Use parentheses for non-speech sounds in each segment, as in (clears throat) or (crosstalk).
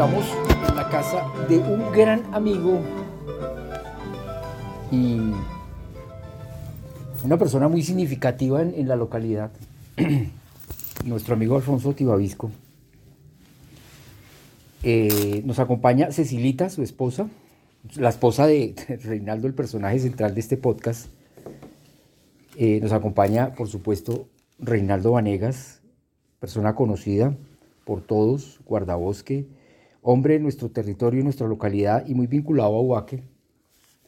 Estamos en la casa de un gran amigo y una persona muy significativa en, en la localidad, (clears throat) nuestro amigo Alfonso Tibavisco. Eh, nos acompaña Cecilita, su esposa, la esposa (laughs) de Reinaldo, el personaje central de este podcast. Eh, nos acompaña, por supuesto, Reinaldo Vanegas, persona conocida por todos, guardabosque, hombre de nuestro territorio, nuestra localidad y muy vinculado a Ubaque.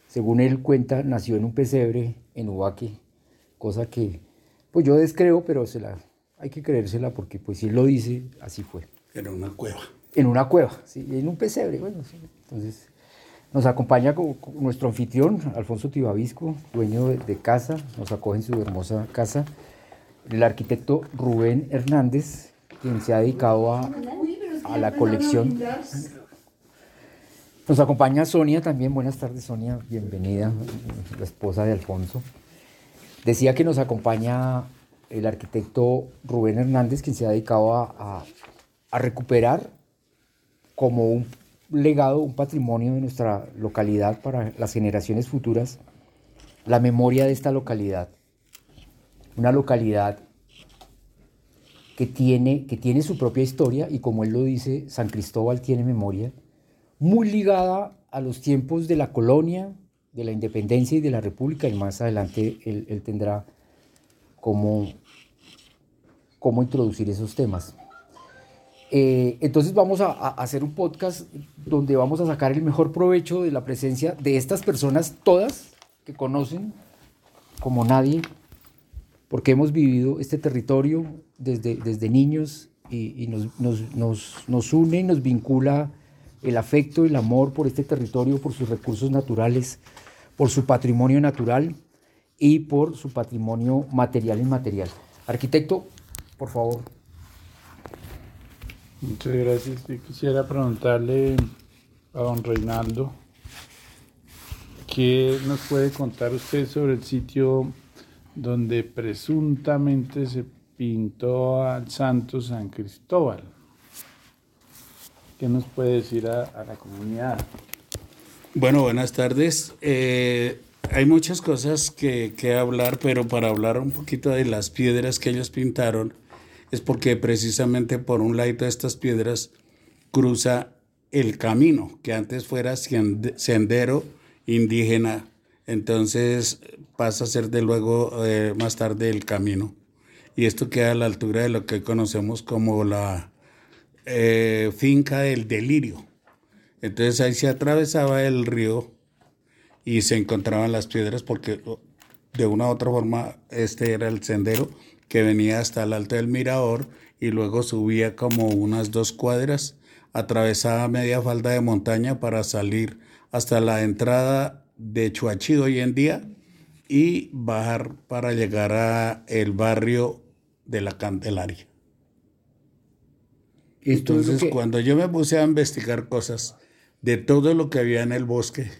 Según él cuenta, nació en un pesebre en Ubaque, cosa que pues yo descreo, pero se la, hay que creérsela porque pues si él lo dice, así fue. Era una cueva. En una cueva, sí, en un pesebre, bueno, sí. Entonces, nos acompaña con, con nuestro anfitrión, Alfonso Tibavisco, dueño de, de, casa, nos acoge en su hermosa casa, el arquitecto Rubén Hernández, quien se ha dedicado a, a la colección. Nos acompaña Sonia también, buenas tardes Sonia, bienvenida, la esposa de Alfonso. Decía que nos acompaña el arquitecto Rubén Hernández, quien se ha dedicado a, a, a recuperar como un legado, un patrimonio de nuestra localidad para las generaciones futuras, la memoria de esta localidad. Una localidad que tiene, que tiene su propia historia y como él lo dice, San Cristóbal tiene memoria, muy ligada a los tiempos de la colonia, de la independencia y de la república y más adelante él, él tendrá cómo, cómo introducir esos temas. Eh, entonces vamos a, a, hacer un podcast donde vamos a sacar el mejor provecho de la presencia de estas personas, todas que conocen como nadie, porque hemos vivido este territorio desde, desde niños y, nos, nos, nos, nos, une y nos vincula el afecto, el amor por este territorio, por sus recursos naturales, por su patrimonio natural y por su patrimonio material e inmaterial. Arquitecto, por favor. Muchas gracias. Yo quisiera preguntarle a don Reinaldo, ¿qué nos puede contar usted sobre el sitio donde presuntamente se pintó al santo San Cristóbal? ¿Qué nos puede decir a, la comunidad? Bueno, buenas tardes. Eh, hay muchas cosas que, que hablar, pero para hablar un poquito de las piedras que ellos pintaron, es porque precisamente por un lado de estas piedras cruza el camino, que antes fuera sendero indígena, entonces pasa a ser de luego eh, más tarde el camino. Y esto queda a la altura de lo que conocemos como la eh, finca del delirio. Entonces ahí se atravesaba el río y se encontraban las piedras porque de una u otra forma este era el sendero que venía hasta el alto del mirador y luego subía como unas dos cuadras, atravesaba media falda de montaña para salir hasta la entrada de Chuachi hoy en día y bajar para llegar a el barrio de la Candelaria. Entonces, que... cuando yo me puse a investigar cosas de todo lo que había en el bosque,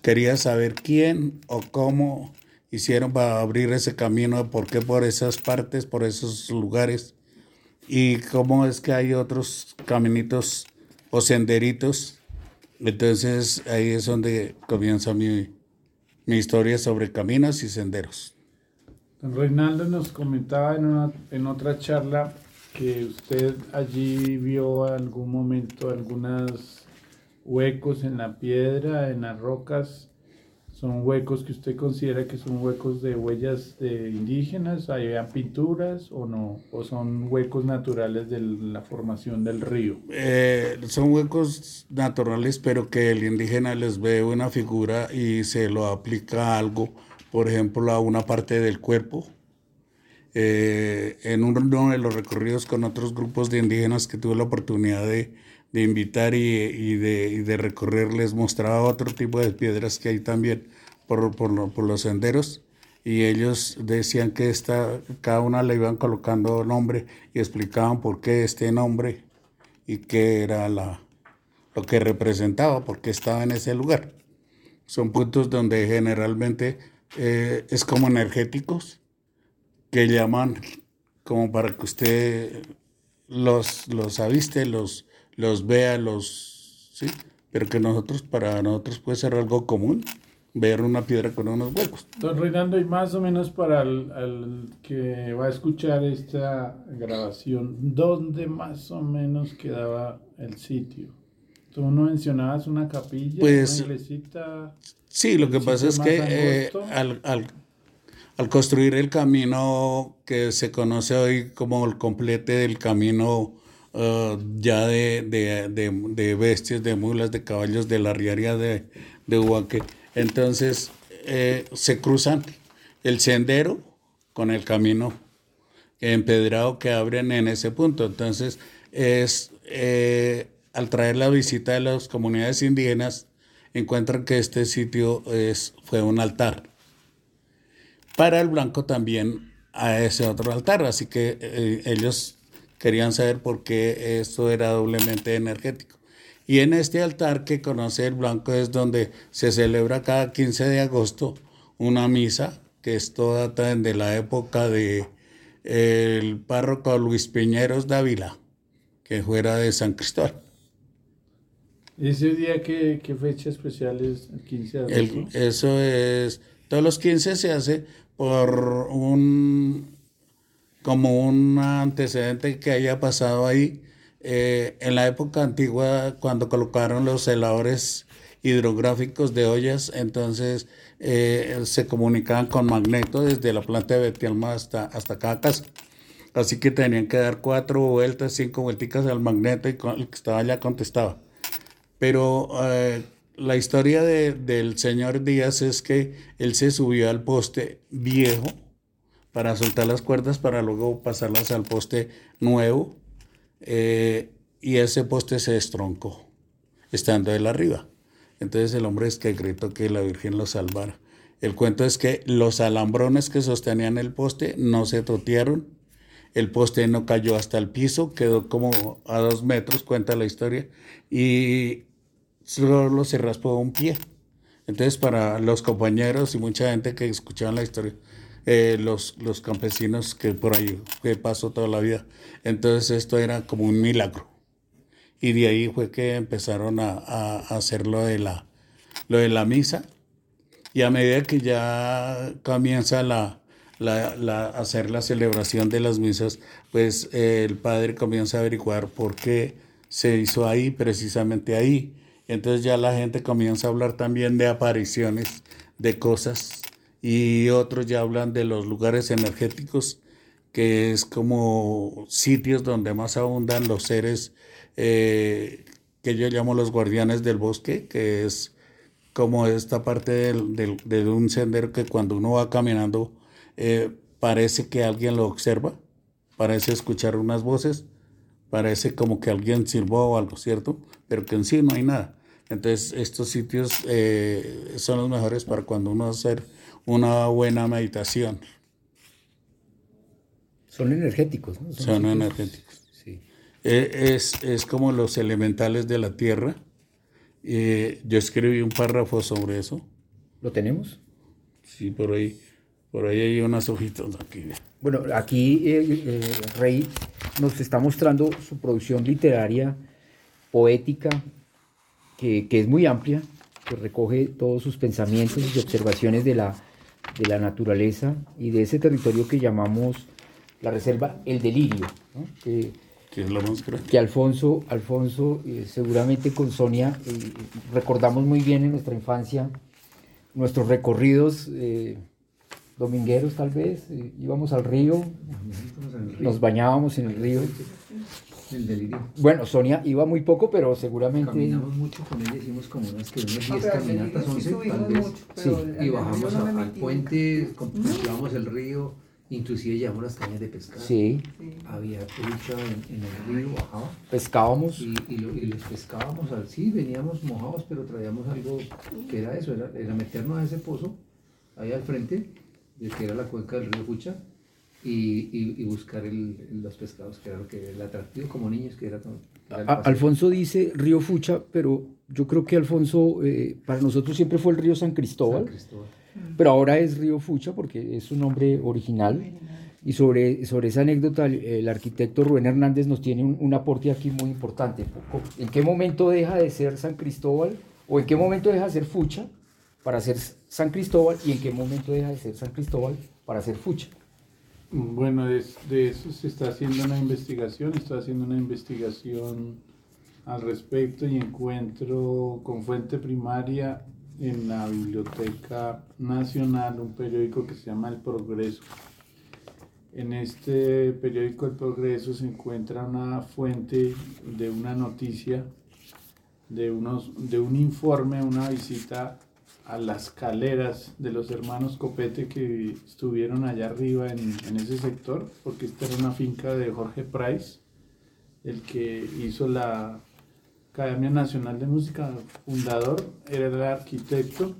quería saber quién o cómo hicieron para abrir ese camino, por qué por esas partes, por esos lugares, y cómo es que hay otros caminitos o senderitos. Entonces ahí es donde comienza mi, mi historia sobre caminos y senderos. Don Reinaldo nos comentaba en, una, en otra charla que usted allí vio algún momento algunos huecos en la piedra, en las rocas, son huecos que usted considera que son huecos de huellas de indígenas, ¿hay pinturas o no? ¿O son huecos naturales de la formación del río? Eh, son huecos naturales, pero que el indígena les ve una figura y se lo aplica a algo, por ejemplo, a una parte del cuerpo. Eh, en uno de los recorridos con otros grupos de indígenas que tuve la oportunidad de, de invitar y, de, y, de, recorrer, les mostraba otro tipo de piedras que hay también por, por, por, los senderos y ellos decían que esta, cada una le iban colocando nombre y explicaban por qué este nombre y qué era la, lo que representaba, por qué estaba en ese lugar. Son puntos donde generalmente eh, es como energéticos que llaman como para que usted los, los aviste, los, los vea, los, ¿sí? Pero que nosotros, para nosotros puede ser algo común ver una piedra con unos huecos. Don Reinaldo, y más o menos para el, que va a escuchar esta grabación, ¿dónde más o menos quedaba el sitio? Tú no mencionabas una capilla, pues, una iglesita. Sí, lo que pasa es que eh, al, al, al, construir el camino que se conoce hoy como el complete del camino uh, ya de, de, de, de, bestias, de mulas, de caballos de la riaria de, de entonces eh, se cruzan el sendero con el camino empedrado que abren en ese punto. Entonces es eh, al traer la visita de las comunidades indígenas encuentran que este sitio es, fue un altar. Para el blanco también a ese otro altar, así que eh, ellos querían saber por qué esto era doblemente energético. Y en este altar que conoce el blanco es donde se celebra cada 15 de agosto una misa, que esto data de la época de el párroco Luis Piñeros Dávila, que fuera de San Cristóbal. ¿Ese día qué, qué fecha especial es el 15 de agosto? eso es, todos los 15 se hace por un, como un antecedente que haya pasado ahí eh, en la época antigua, cuando colocaron los celadores hidrográficos de ollas, entonces eh, se comunicaban con magneto desde la planta de Betialma hasta, hasta cada casa. Así que tenían que dar cuatro vueltas, cinco vuelticas al magneto y el que estaba allá contestaba. Pero eh, la historia de, del señor Díaz es que él se subió al poste viejo para soltar las cuerdas para luego pasarlas al poste nuevo eh, y ese poste se destroncó, estando él arriba. Entonces el hombre es que gritó que la Virgen lo salvara. El cuento es que los alambrones que sostenían el poste no se totearon, el poste no cayó hasta el piso, quedó como a dos metros, cuenta la historia, y solo se raspó un pie. Entonces para los compañeros y mucha gente que escuchaban la historia, eh, los, los campesinos que por ahí que pasó toda la vida. Entonces esto era como un milagro. Y de ahí fue que empezaron a, hacer lo de, la, lo de la misa. Y a medida que ya comienza la, la, la, hacer la celebración de las misas, pues eh, el padre comienza a averiguar por qué se hizo ahí, precisamente ahí. Entonces ya la gente comienza a hablar también de apariciones, de cosas y otros ya hablan de los lugares energéticos, que es como sitios donde más abundan los seres eh, que yo llamo los guardianes del bosque, que es como esta parte de un sendero que cuando uno va caminando eh, parece que alguien lo observa, parece escuchar unas voces, parece como que alguien sirvó o algo, ¿cierto? Pero que en sí no hay nada. Entonces estos sitios eh, son los mejores para cuando uno va a hacer una buena meditación. Son energéticos, ¿no? Son, energéticos. Sí. Eh, es, es, como los elementales de la tierra. Eh, yo escribí un párrafo sobre eso. ¿Lo tenemos? Sí, por ahí. Por ahí hay unas hojitas aquí. Bueno, aquí eh, Rey nos está mostrando su producción literaria, poética, que, que, es muy amplia, que recoge todos sus pensamientos y observaciones de la, de la naturaleza y de ese territorio que llamamos la reserva El Delirio, que, es la más que Alfonso, Alfonso eh, seguramente con Sonia eh, recordamos muy bien en nuestra infancia nuestros recorridos eh, domingueros tal vez, íbamos al río, nos bañábamos en el río el delirio. Bueno, Sonia iba muy poco, pero seguramente. Caminamos mucho con ella, hicimos como unas, que unas 10 caminatas, 11 tal vez. Mucho, sí. Y bajamos no al puente, contemplábamos el río, inclusive llevamos las cañas de pescado. Sí. Había trucha en, en, el río, bajaba. Pescábamos. Y, y, lo, y, los pescábamos, sí, veníamos mojados, pero traíamos algo que era eso, era, era meternos a ese pozo, ahí al frente, de que era la cuenca del río Fucha y, y, buscar el, los pescados, que era lo que el atractivo como niños, que era, Alfonso dice río Fucha, pero yo creo que Alfonso, eh, para nosotros siempre fue el río San Cristóbal, pero ahora es río Fucha porque es su nombre original. Y sobre, sobre esa anécdota, el, el arquitecto Rubén Hernández nos tiene un, un, aporte aquí muy importante. ¿En qué momento deja de ser San Cristóbal o en qué momento deja de ser Fucha para ser San Cristóbal y en qué momento deja de ser San Cristóbal para ser Fucha? Bueno, de, eso se está haciendo una investigación, está haciendo una investigación al respecto y encuentro con fuente primaria en la Biblioteca Nacional un periódico que se llama El Progreso. En este periódico El Progreso se encuentra una fuente de una noticia, de, unos, de un informe, una visita a las caleras de los hermanos Copete que estuvieron allá arriba en, ese sector, porque esta era una finca de Jorge Price, el que hizo la Academia Nacional de Música, fundador, era el arquitecto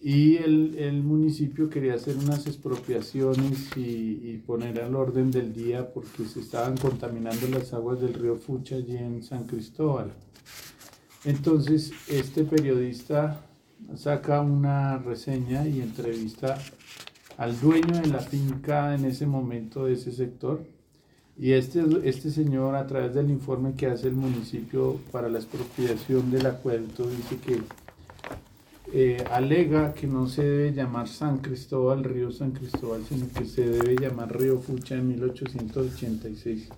y el, el municipio quería hacer unas expropiaciones y, y, poner al orden del día porque se estaban contaminando las aguas del río Fucha allí en San Cristóbal. Entonces este periodista saca una reseña y entrevista al dueño de la finca en ese momento de ese sector y este, este señor, a través del informe que hace el municipio para la expropiación del acueducto, dice que eh, alega que no se debe llamar San Cristóbal, río San Cristóbal, sino que se debe llamar río Fucha en 1886.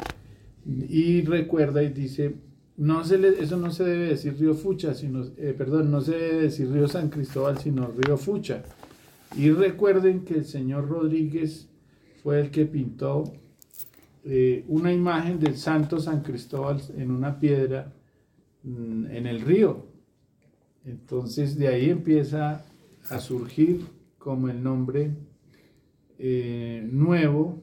Y recuerda y dice, no se le, eso no se debe decir río Fucha, sino, eh, perdón, no se debe decir río San Cristóbal, sino río Fucha. Y recuerden que el señor Rodríguez fue el que pintó eh, una imagen del santo San Cristóbal en una piedra mm, en el río. Entonces de ahí empieza a surgir como el nombre eh, nuevo,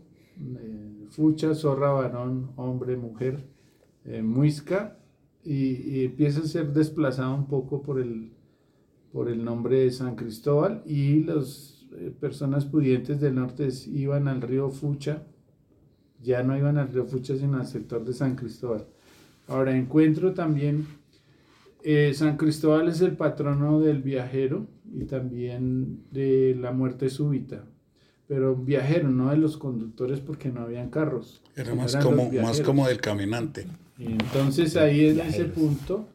Fucha, zorra, varón, hombre, mujer, muisca, y, y, empieza a ser desplazado un poco por el, por el nombre de San Cristóbal y las eh, personas pudientes del norte iban al río Fucha ya no iban al río Fucha, sino al sector de San Cristóbal. Ahora encuentro también, eh, San Cristóbal es el patrono del viajero y también de la muerte súbita, pero viajero, no de los conductores porque no habían carros. Era más, como, más como del caminante. Y entonces ahí en ese punto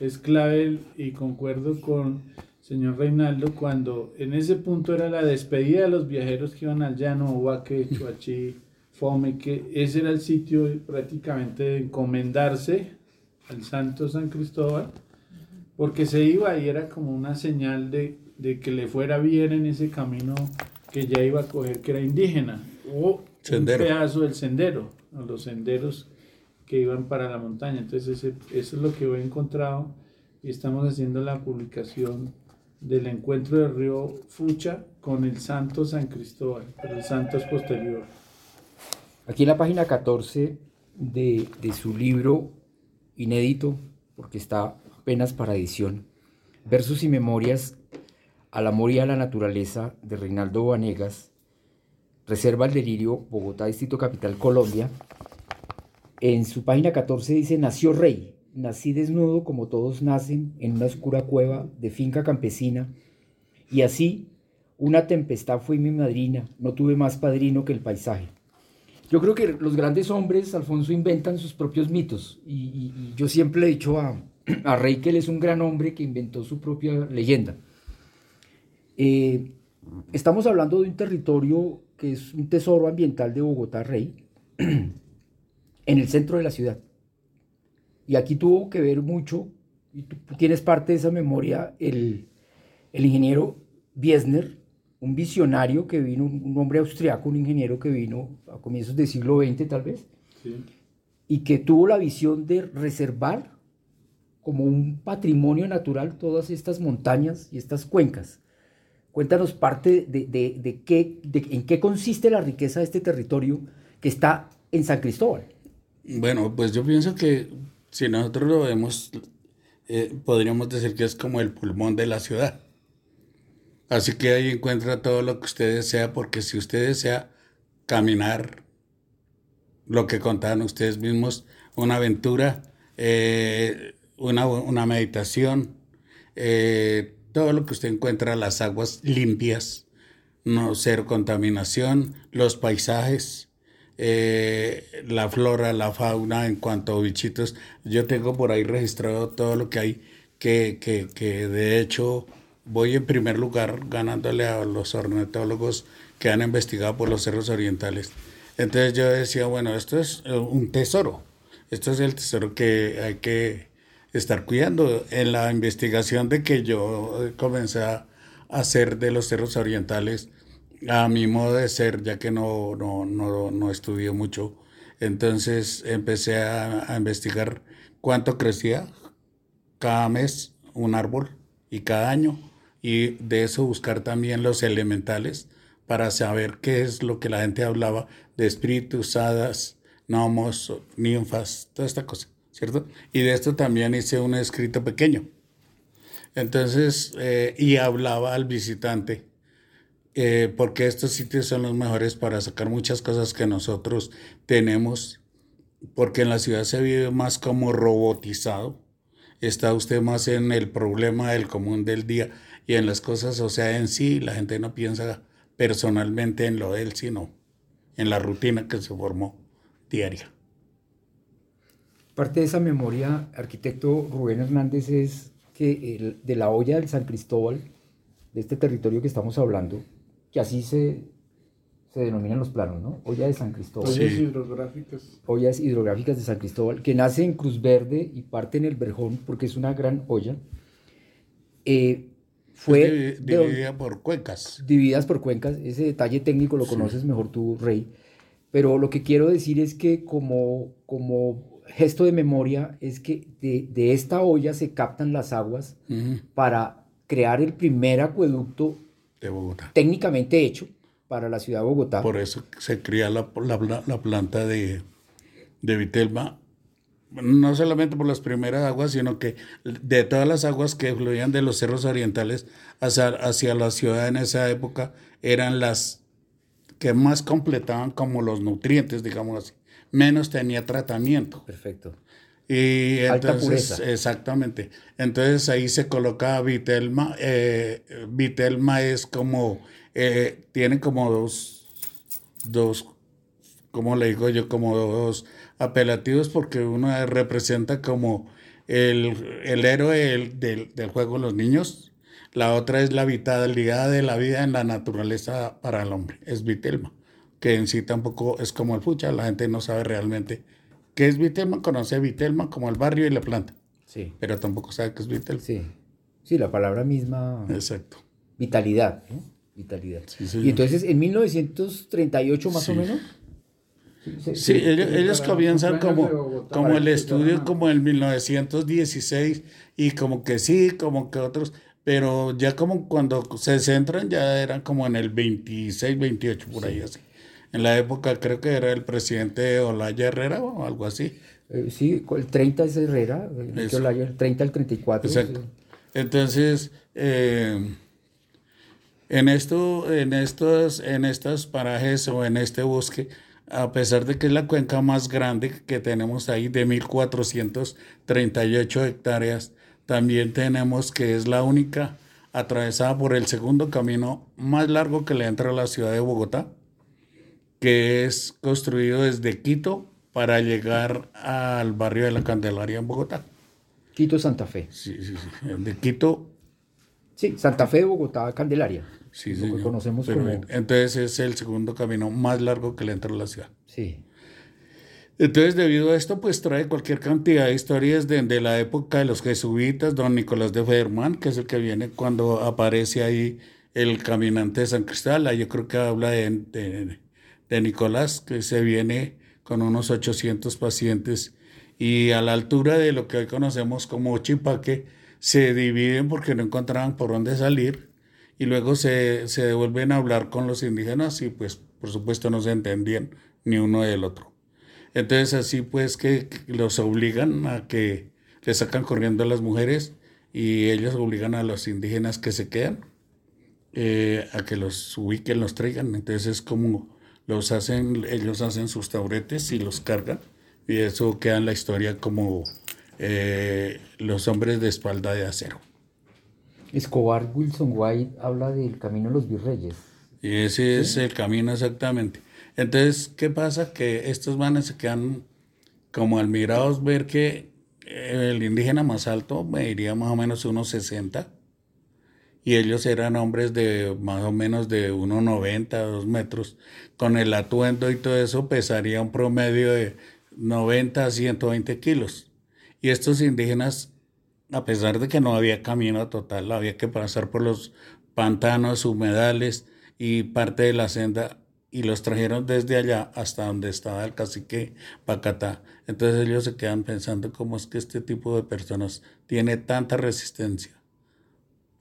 es clave y concuerdo con señor Reinaldo cuando en ese punto era la despedida de los viajeros que iban al llano, Huaque, (laughs) Chuachi, Fome, que ese era el sitio prácticamente de encomendarse al Santo San Cristóbal, porque se iba y era como una señal de, de, que le fuera bien en ese camino que ya iba a coger, que era indígena, o Sendero. un pedazo del sendero, o los senderos que iban para la montaña. Entonces, ese, eso es lo que he encontrado y estamos haciendo la publicación del encuentro del río Fucha con el Santo San Cristóbal, pero el Santo es posterior. Aquí en la página 14 de, de, su libro inédito, porque está apenas para edición, Versos y Memorias al Amor y a la Naturaleza de Reinaldo Vanegas, Reserva el Delirio, Bogotá, Distrito Capital, Colombia. En su página 14 dice, nació rey, nací desnudo como todos nacen en una oscura cueva de finca campesina, y así una tempestad fue mi madrina, no tuve más padrino que el paisaje. Yo creo que los grandes hombres, Alfonso, inventan sus propios mitos. Y, yo siempre he dicho a, a, Rey que él es un gran hombre que inventó su propia leyenda. Eh, estamos hablando de un territorio que es un tesoro ambiental de Bogotá, Rey, (clears throat) en el centro de la ciudad. Y aquí tuvo que ver mucho, y tú tienes parte de esa memoria, el, el ingeniero Biesner, un visionario que vino, un hombre austriaco, un ingeniero que vino a comienzos del siglo XX tal vez, Sí. y que tuvo la visión de reservar como un patrimonio natural todas estas montañas y estas cuencas. Cuéntanos parte de, de, de qué, de, en qué consiste la riqueza de este territorio que está en San Cristóbal. Bueno, pues yo pienso que si nosotros lo vemos, eh, podríamos decir que es como el pulmón de la ciudad. Así que ahí encuentra todo lo que usted desea, porque si usted desea caminar, lo que contaban ustedes mismos, una aventura, eh, una, una, meditación, eh, todo lo que usted encuentra, las aguas limpias, no cero contaminación, los paisajes, eh, la flora, la fauna en cuanto a bichitos. Yo tengo por ahí registrado todo lo que hay, que, que, que de hecho voy en primer lugar ganándole a los ornitólogos que han investigado por los cerros orientales. Entonces yo decía, bueno, esto es eh, un tesoro, esto es el tesoro que hay que estar cuidando. En la investigación de que yo comencé a hacer de los cerros orientales, a mi modo de ser, ya que no, no, no, no estudié mucho, entonces empecé a, a investigar cuánto crecía cada mes un árbol y cada año, y de eso buscar también los elementales para saber qué es lo que la gente hablaba de espíritus, hadas, gnomos, ninfas, toda esta cosa, ¿cierto? Y de esto también hice un escrito pequeño. Entonces, eh, y hablaba al visitante, eh, porque estos sitios son los mejores para sacar muchas cosas que nosotros tenemos, porque en la ciudad se vive más como robotizado, está usted más en el problema del común del día y en las cosas, o sea, en sí, la gente no piensa personalmente en lo de él, sino en la rutina que se formó diaria. Parte de esa memoria, arquitecto Rubén Hernández, es que el, de la olla del San Cristóbal, de este territorio que estamos hablando, que así se, se denominan los planos, ¿no? Olla de San Cristóbal. Ollas hidrográficas. Ollas hidrográficas de San Cristóbal, que nace en Cruz Verde y parte en el Verjón, porque es una gran olla. Eh, fue Es de dividida por cuencas. divididas por cuencas. Ese detalle técnico lo conoces mejor tú, Rey. Pero lo que quiero decir es que como, como gesto de memoria es que de, de esta olla se captan las aguas para crear el primer acueducto de Bogotá. técnicamente hecho para la ciudad de Bogotá. Por eso se cría la, la, la planta de, de Vitelma, no solamente por las primeras aguas, sino que de todas las aguas que fluían de los cerros orientales hacia, hacia la ciudad en esa época, eran las que más completaban como los nutrientes, digamos así. Menos tenía tratamiento. Perfecto. Y Alta entonces, pureza. exactamente. Entonces ahí se coloca Vitelma. eh, Vitelma es como, eh, tiene como dos, dos, ¿cómo le digo yo? Como dos apelativos porque uno representa como el, el héroe del, del, del juego de los niños. La otra es la vitalidad de la vida en la naturaleza para el hombre. Es Vitelma, que en sí tampoco es como el fucha. La gente no sabe realmente qué es Vitelma. Conoce Vitelma como el barrio y la planta, Sí, pero tampoco sabe qué es Vitelma. sí. Sí, la palabra misma, Exacto. vitalidad, ¿no? Vitalidad. Sí, y entonces en 1938 más o menos. Sí, ellos, ellos comienzan como, Bogotá, como el que estudio a- como en 1916 y como que sí, como que otros, pero ya como cuando se centran ya eran como en el 26, 28 por ahí así. En la época creo que era el presidente Olaya Herrera o algo así. eh, sí, el 30 es Herrera, eh. Olaya, el 30 al 34. Exacto. Entonces, eh, en esto, en estos, en estos parajes o en este bosque, a pesar de que es la cuenca más grande que tenemos ahí de 1438 hectáreas, también tenemos que es la única atravesada por el segundo camino más largo que le entra a la ciudad de Bogotá, que es construido desde Quito para llegar al barrio de la Candelaria en Bogotá. Quito, Santa Fe. Sí, sí, sí. De Quito Sí, Santa Fe de Bogotá, Candelaria. Sí, lo que conocemos Pero, como... Entonces es el segundo camino más largo que le entra a la ciudad. Sí, Entonces, debido a esto, pues trae cualquier cantidad de historias de, de la época de los jesuitas, don Nicolás de Federman, que es el que viene cuando aparece ahí el caminante de San Cristóbal. Ahí Yo creo que habla de, de, de Nicolás, que se viene con unos 800 pacientes y a la altura de lo que hoy conocemos como Chipaque, se dividen porque no encontraban por dónde salir y luego se, se devuelven a hablar con los indígenas y pues por supuesto no se entendían ni uno del otro. Entonces así pues que los obligan a que le sacan corriendo a las mujeres y ellos obligan a los indígenas que se quedan eh, a que los ubiquen, los traigan. Entonces es como los hacen, ellos hacen sus tauretes y los cargan y eso queda en la historia como eh, los hombres de espalda de acero. Escobar Wilson White habla del camino de los virreyes. Y ese es el camino exactamente. Entonces, ¿qué pasa? Que estos manes se quedan como admirados ver que el indígena más alto mediría más o menos unos 60 y ellos eran hombres de más o menos de 1,90, 2 metros. Con el atuendo y todo eso pesaría un promedio de 90 a 120 kilos. Y estos indígenas, a pesar de que no había camino total, había que pasar por los pantanos, humedales y parte de la senda, y los trajeron desde allá hasta donde estaba el cacique Pacatá. Entonces ellos se quedan pensando cómo es que este tipo de personas tiene tanta resistencia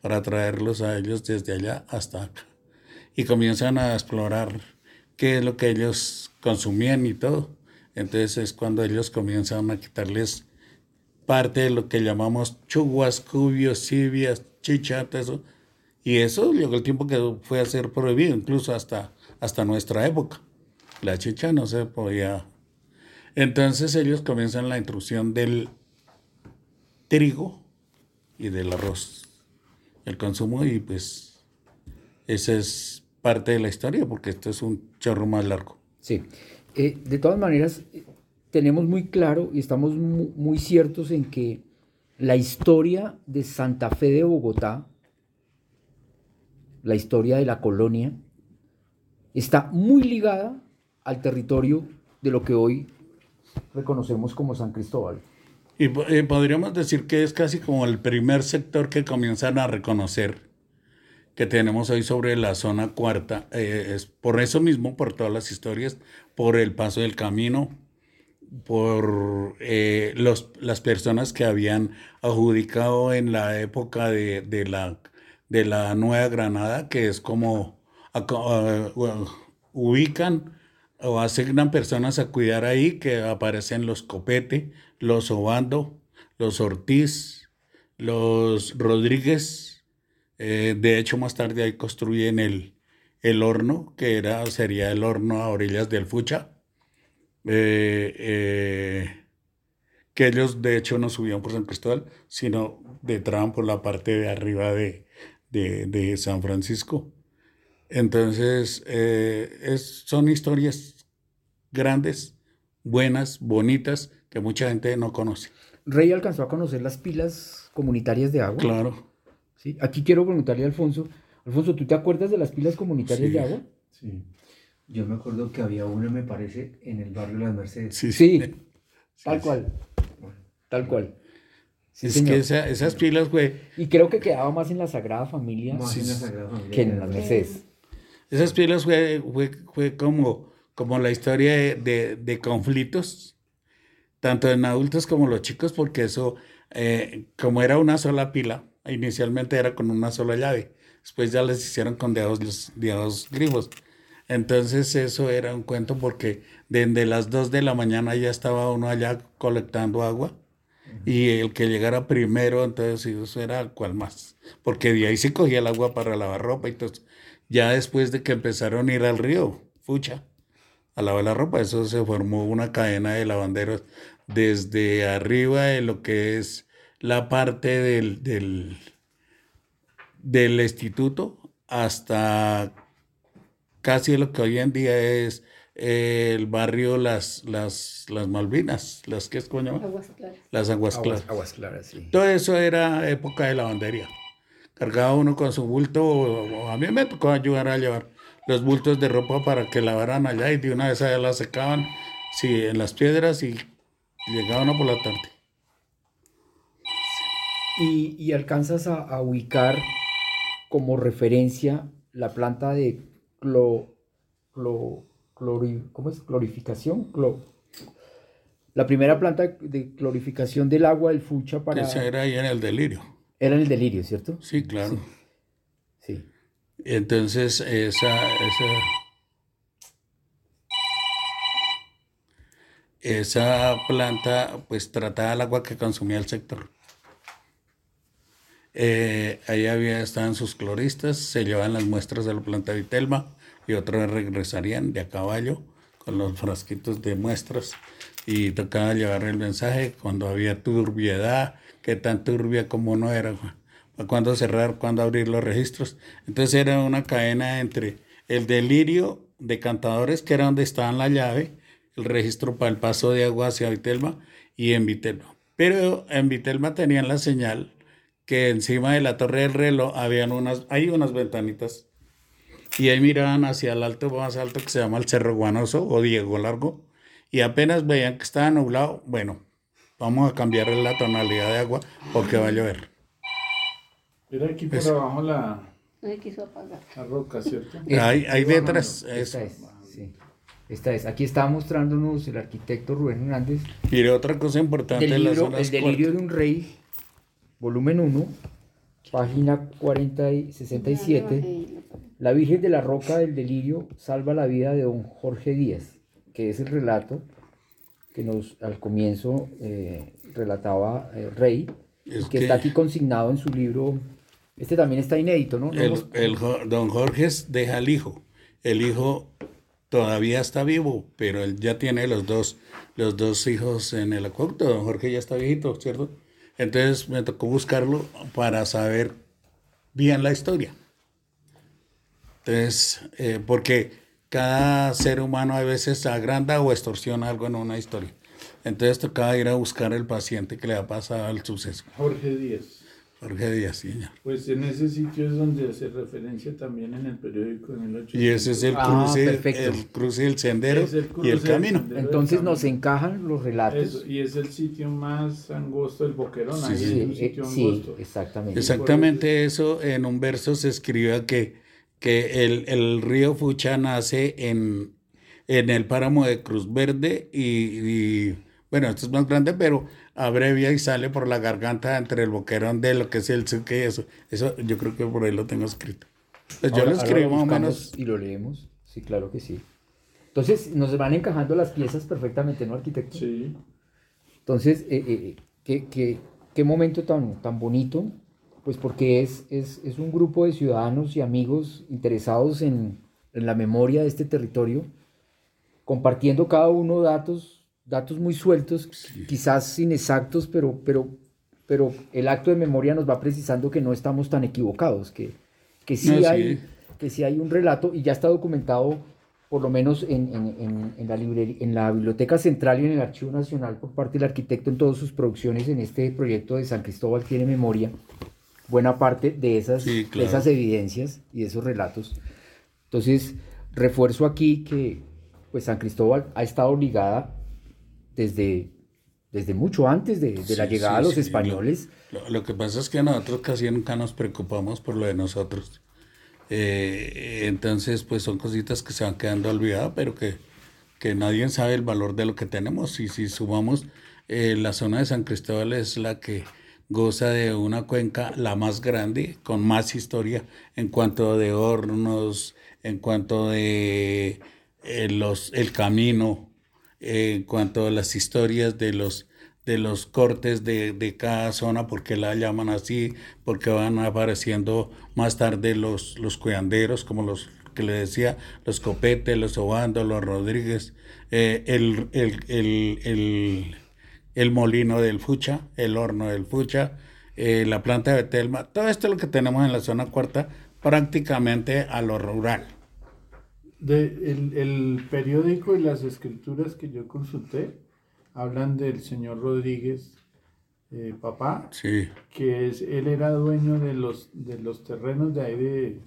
para traerlos a ellos desde allá hasta acá. Y comienzan a explorar qué es lo que ellos consumían y todo. Entonces es cuando ellos comienzan a quitarles parte de lo que llamamos chuguas, cubios, cibias, chicha, eso. Y eso llegó el tiempo que fue a ser prohibido, incluso hasta, hasta nuestra época. La chicha no se podía. Entonces ellos comienzan la intrusión del trigo y del arroz, el consumo, y pues esa es parte de la historia, porque esto es un chorro más largo. Sí. Eh, de todas maneras, tenemos muy claro y estamos mu- muy ciertos en que la historia de Santa Fe de Bogotá, la historia de la colonia, está muy ligada al territorio de lo que hoy reconocemos como San Cristóbal. Y eh, podríamos decir que es casi como el primer sector que comienzan a reconocer que tenemos hoy sobre la zona cuarta. Eh, es por eso mismo, por todas las historias, por el paso del camino, por eh, los, las personas que habían adjudicado en la época de, de la, de la Nueva Granada, que es como ubican o asignan personas a cuidar ahí, que aparecen los Copete, los Obando, los Ortiz, los Rodríguez. Eh, de hecho, más tarde ahí construyen el, el horno, que era, sería el horno a orillas del Fucha. Eh, eh, que ellos de hecho no subían por San Cristóbal, sino entraban por la parte de arriba de, de, San Francisco. Entonces, es, son historias grandes, buenas, bonitas, que mucha gente no conoce. Rey alcanzó a conocer las pilas comunitarias de agua. Claro. ¿sí? Aquí quiero preguntarle a Alfonso. Alfonso, ¿tú te acuerdas de las pilas comunitarias Sí. de agua? Sí. Yo me acuerdo que había una, me parece, en el barrio Las Mercedes. Sí, Sí, sí. tal sí. cual. Tal cual. Sí, es señor. que esa- esas pilas, güey, Y creo que quedaba más en la Sagrada Familia Más Sí, en la. Sagrada Familia. que en las Mercedes. esas pilas fue, fue, fue como, como la historia de, de- de conflictos, tanto en adultos como los chicos, porque eso, eh, como era una sola pila, inicialmente era con una sola llave, después ya les hicieron con de a dos, de a dos grifos. Entonces eso era un cuento porque desde las 2 de la mañana ya estaba uno allá colectando agua y el que llegara primero, entonces eso era cual más, porque de ahí se cogía el agua para lavar ropa y todo. Ya después de que empezaron a ir al río, fucha, a lavar la ropa, eso se formó una cadena de lavanderos desde arriba de lo que es la parte del, del, del instituto hasta casi lo que hoy en día es el barrio Las, las, las Malvinas, las que es coño, Aguas claras. las aguas claras. Aguas, aguas claras, sí. Todo eso era época de lavandería. Cargaba uno con su bulto, o- o a mí me tocó ayudar a llevar los bultos de ropa para que lavaran allá y de una vez allá la secaban sí, en las piedras y llegaba uno por la tarde. Y, y alcanzas a, a ubicar como referencia la planta de clo, clo- clori- ¿cómo es? clorificación. Clo- la primera planta de clorificación del agua del Fucha para... Ese era ahí en el delirio. Era en el delirio, ¿cierto? Sí, claro. Sí. Entonces, esa, esa, esa planta, pues trataba el agua que consumía el sector. Eh, ahí había, estaban sus cloristas, se llevaban las muestras de la planta Vitelma y otros regresarían de a caballo con los frasquitos de muestras y tocaba llevar el mensaje cuando había turbiedad, que tan turbia como no era, cuándo cerrar, cuándo abrir los registros. Entonces era una cadena entre, el delirio de cantadores, que era donde estaba la llave, el registro para el paso de agua hacia Vitelma y en Vitelma. Pero en Vitelma tenían la señal que encima de la torre del reloj habían unas, hay unas ventanitas y ahí miraban hacia el alto más alto que se llama el Cerro Guanoso o Diego Largo y apenas veían que estaba nublado, bueno, vamos a cambiar la tonalidad de agua porque va a llover. Mira aquí por Eso. abajo la, No se quiso apagar. la roca, ¿cierto? Ahí, ahí detrás, Esta es, sí. Esta es. Aquí está mostrándonos el arquitecto Rubén Hernández Mire, otra cosa importante del en las libro zonas El delirio de un rey, volumen 1, página 40 y 67. La Virgen de la Roca del Delirio salva la vida de don Jorge Díaz, que es el relato que nos al comienzo eh, relataba eh, Rey, Es que, que- está aquí consignado en su libro. Este también está inédito, ¿no? No El, hemos- el Jo- don Jorge deja al hijo. El hijo todavía está vivo, pero él ya tiene los dos, los dos hijos en el acueducto. Don Jorge ya está viejito, ¿cierto? Entonces me tocó buscarlo para saber bien la historia. Entonces, eh, porque cada ser humano a veces agranda o extorsiona algo en una historia. Entonces tocaba ir a buscar el paciente que le ha pasado el suceso. Jorge Díaz. Jorge Díaz, sí, señor. Pues en ese sitio es donde hace referencia también en el periódico en el 8. Y ese es el Ah, cruce, perfecto. el cruce del sendero Es el y el del camino. Entonces nos encajan los relatos. Eso, y es el sitio más angosto del Boquerón. Sí, ahí sí. es Sí, un eh, sitio sí, angosto. exactamente. Exactamente eso, en un verso se escribe que, que el, el río Fucha nace en, en el páramo de Cruz Verde y, y, bueno, esto es más grande, pero abrevia y sale por la garganta entre el boquerón de lo que es el suque y eso. Eso yo creo que por ahí lo tengo escrito. Pues yo Ahora- lo ahora escribo más o menos. Y lo leemos. Sí, claro que sí. Entonces nos van encajando las piezas perfectamente, ¿no, arquitecto? Sí. Entonces, eh, eh, ¿qué, qué, qué momento tan, tan bonito, pues porque es, es, es un grupo de ciudadanos y amigos interesados en, en la memoria de este territorio, compartiendo cada uno datos, datos muy sueltos, quizás inexactos, pero, pero, pero el acto de memoria nos va precisando que no estamos tan equivocados, que, que, sí, No, sí. hay, que sí hay un relato y ya está documentado por lo menos en, en- en- en la librería, en la Biblioteca Central y en el Archivo Nacional por parte del arquitecto en todas sus producciones en este proyecto de San Cristóbal tiene memoria, buena parte de esas, Sí, de claro. esas evidencias y de esos relatos. Entonces, refuerzo aquí que pues San Cristóbal ha estado ligada desde, desde mucho antes de, de la llegada sí, de los sí, españoles. Lo, lo que pasa es que nosotros casi nunca nos preocupamos por lo de nosotros. Eh, entonces, pues son cositas que se van quedando olvidadas, pero que, que nadie sabe el valor de lo que tenemos. Y si sumamos, eh, la zona de San Cristóbal es la que goza de una cuenca la más grande, con más historia en cuanto de hornos, en cuanto de eh, los, el camino, en cuanto a las historias de los de los cortes de, de cada zona, porque la llaman así, porque van apareciendo más tarde los, los como los que le decía, los Copete, los Obando, los Rodríguez, eh, el, el, el, el, molino del Fucha, el horno del Fucha, eh, la planta de Betelma, todo esto es lo que tenemos en la zona cuarta, prácticamente a lo rural. De, el, el periódico y las escrituras que yo consulté hablan del señor Rodríguez, eh, papá, Sí, que es, él era dueño de los, de los terrenos de ahí de,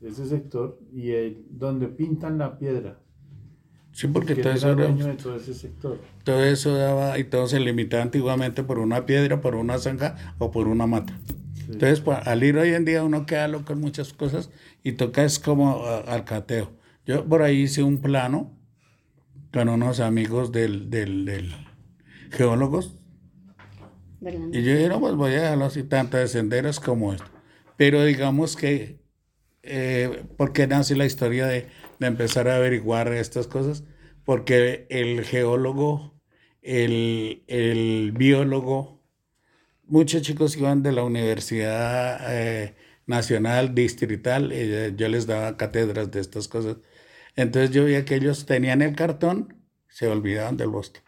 de ese sector y donde pintan la piedra. sí porque todo eso, era- de todo ese sector. todo eso daba y todo se limitaba antiguamente por una piedra, por una zanja o por una mata. Entonces, pa- al ir hoy en día uno queda loco en muchas cosas y toca es como ah, al cateo. Yo por ahí hice un plano con unos amigos del, del, del geólogos ¿verdad? y yo dije, no, pues voy a dejarlo así tanto de senderos como esto. Pero digamos que, eh, ¿por qué nace la historia de, de empezar a averiguar estas cosas? Porque el geólogo, el, el biólogo, muchos chicos iban de la Universidad eh, Nacional Distrital, y yo les daba cátedras de estas cosas. Entonces yo veía que ellos tenían el cartón, se olvidaban del bosque.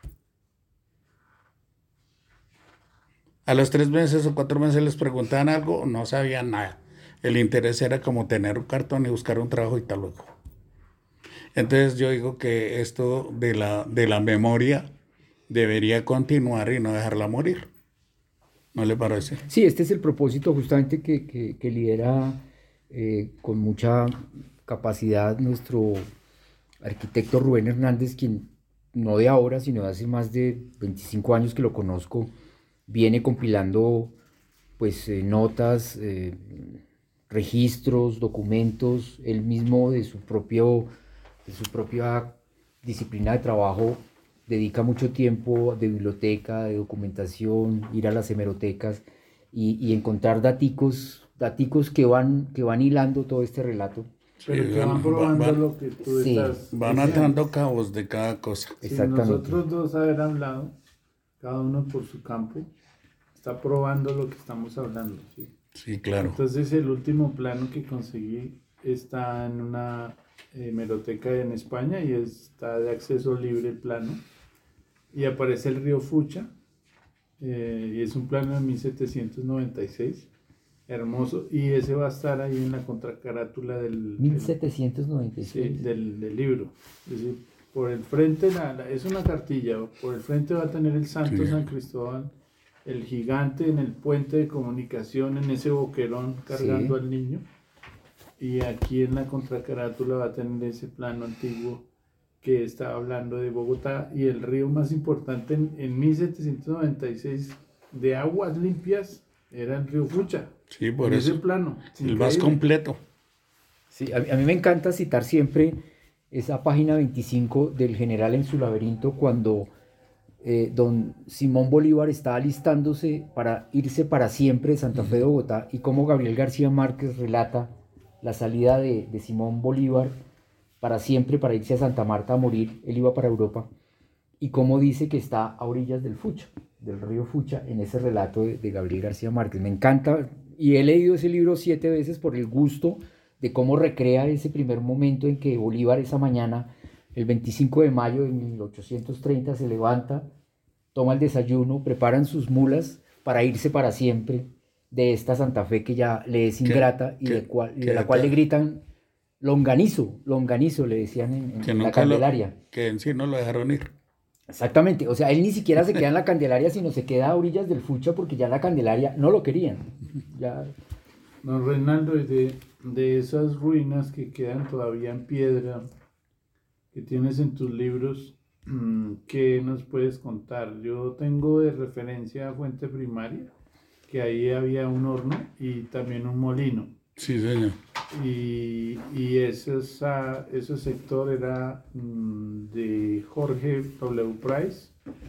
A los tres meses o cuatro meses les preguntaban algo, no sabían nada. El interés era como tener un cartón y buscar un trabajo y tal luego. Entonces yo digo que esto de la, de la memoria debería continuar y no dejarla morir. ¿No le parece? Sí, este es el propósito justamente que, que, lidera eh, con mucha capacidad nuestro arquitecto Rubén Hernández, quien no de ahora, sino de hace más de 25 años que lo conozco, viene compilando pues eh, notas, eh, registros, documentos, él mismo de su, propio, de su propia disciplina de trabajo dedica mucho tiempo de biblioteca, de documentación, ir a las hemerotecas y, y encontrar daticos, daticos que van, que van hilando todo este relato. Pero Sí, que van probando lo que tú Sí. estás Van diciendo. atando cabos de cada cosa. Exactamente. nosotros dos haber hablado, cada uno por su campo, está probando lo que estamos hablando. ¿sí? Sí, claro. Entonces el último plano que conseguí está en una hemeroteca en España y está de acceso libre el plano. Y aparece el río Fucha. eh, y es un plano de 1796. Hermoso. Y ese va a estar ahí en la contracarátula del, del- 1796. Sí, del, del libro. Es decir, por el frente, la- la- es una cartilla, por el frente va a tener el Santo Sí. San Cristóbal, el gigante en el puente de comunicación, en ese boquerón cargando Sí. al niño. Y aquí en la contracarátula va a tener ese plano antiguo que está hablando de Bogotá y el río más importante en, en 1796 de aguas limpias era el río Fucha. Sí, por en ese eso. plano. El más completo. Sí, a, mí- a mí me encanta citar siempre esa página 25 del general en su laberinto cuando eh, don Simón Bolívar está alistándose para irse para siempre de Santa Fe de Bogotá y cómo Gabriel García Márquez relata la salida de, de Simón Bolívar para siempre, para irse a Santa Marta a morir, él iba para Europa, y cómo dice que está a orillas del Fucha, del río Fucha, en ese relato de, de Gabriel García Márquez. Me encanta, y he leído ese libro siete veces por el gusto de cómo recrea ese primer momento en que Bolívar esa mañana, el 25 de mayo de 1830, se levanta, toma el desayuno, preparan sus mulas para irse para siempre de esta Santa Fe que ya le es ingrata y, de, cual- y de que la cual le gritan longanizo, longanizo le decían en, la lo, Candelaria. que en sí no lo dejaron ir. Exactamente, o sea, él ni siquiera se queda en la Candelaria, sino se queda a orillas del Fucha porque ya la Candelaria no lo querían. Ya, Don Reinaldo, de, de esas ruinas que quedan todavía en piedra, que tienes en tus libros, mm, ¿qué nos puedes contar? Yo tengo de referencia a Fuente Primaria, que ahí había un horno y también un molino. Sí, señor. Y, y ese, ese sector era mm, de Jorge W. Price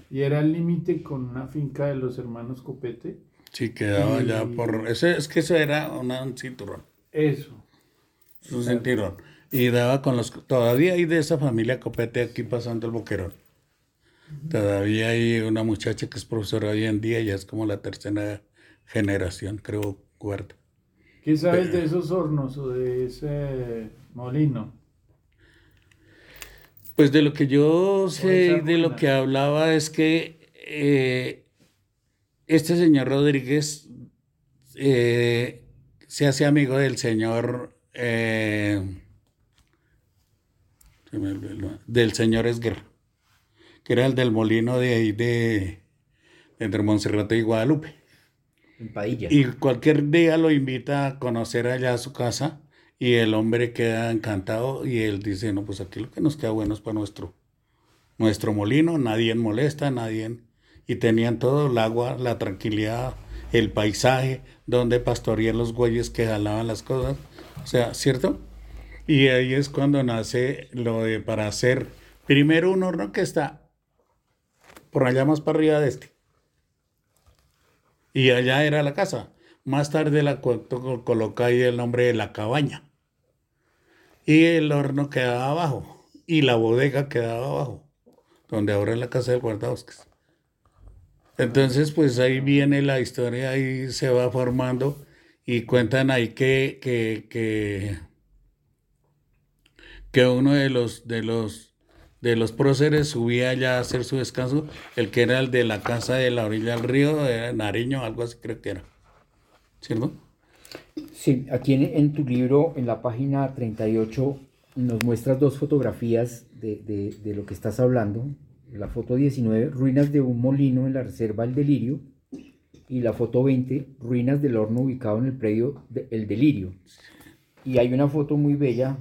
y era el límite con una finca de los hermanos Copete. Sí, quedaba ya Y- por... Ese, es que eso era una- un cinturón. Eso. Un cinturón. Y daba con los... Todavía hay de esa familia Copete aquí pasando el boquerón. Todavía hay una muchacha que es profesora hoy en día, ya es como la tercera generación, creo, cuarta. ¿Qué sabes de esos hornos o de ese molino? Pues de lo que yo sé, esa de lo que hablaba es que eh, este señor Rodríguez eh, se hace amigo del señor eh, del señor Esguer, que era el del molino de ahí de entre Monserrate y Guadalupe. Y cualquier día lo invita a conocer allá a su casa y el hombre queda encantado y él dice, no, pues aquí lo que nos queda bueno es para nuestro, nuestro molino, nadie molesta, nadie... Y tenían todo, el agua, la tranquilidad, el paisaje, donde pastorear los güeyes que jalaban las cosas. O sea, ¿cierto? Y ahí es cuando nace lo de para hacer primero un horno que está por allá más para arriba de este. Y allá era la casa. Más tarde la colocó ahí el nombre de la cabaña. Y el horno quedaba abajo. Y la bodega quedaba abajo. Donde ahora es la casa del guardabosques. Entonces, pues ahí viene la historia, ahí se va formando. Y cuentan ahí que, que, que, que uno de los, de los, de los próceres subía allá a hacer su descanso, el que era el de la casa de la orilla del río, era Nariño, algo así creo que era. ¿Cierto? Sí, aquí en, tu libro, en la página 38, nos muestras dos fotografías de, de, de, lo que estás hablando. La foto 19, ruinas de un molino en la reserva El Delirio. Y la foto 20, ruinas del horno ubicado en el predio de El Delirio. Y hay una foto muy bella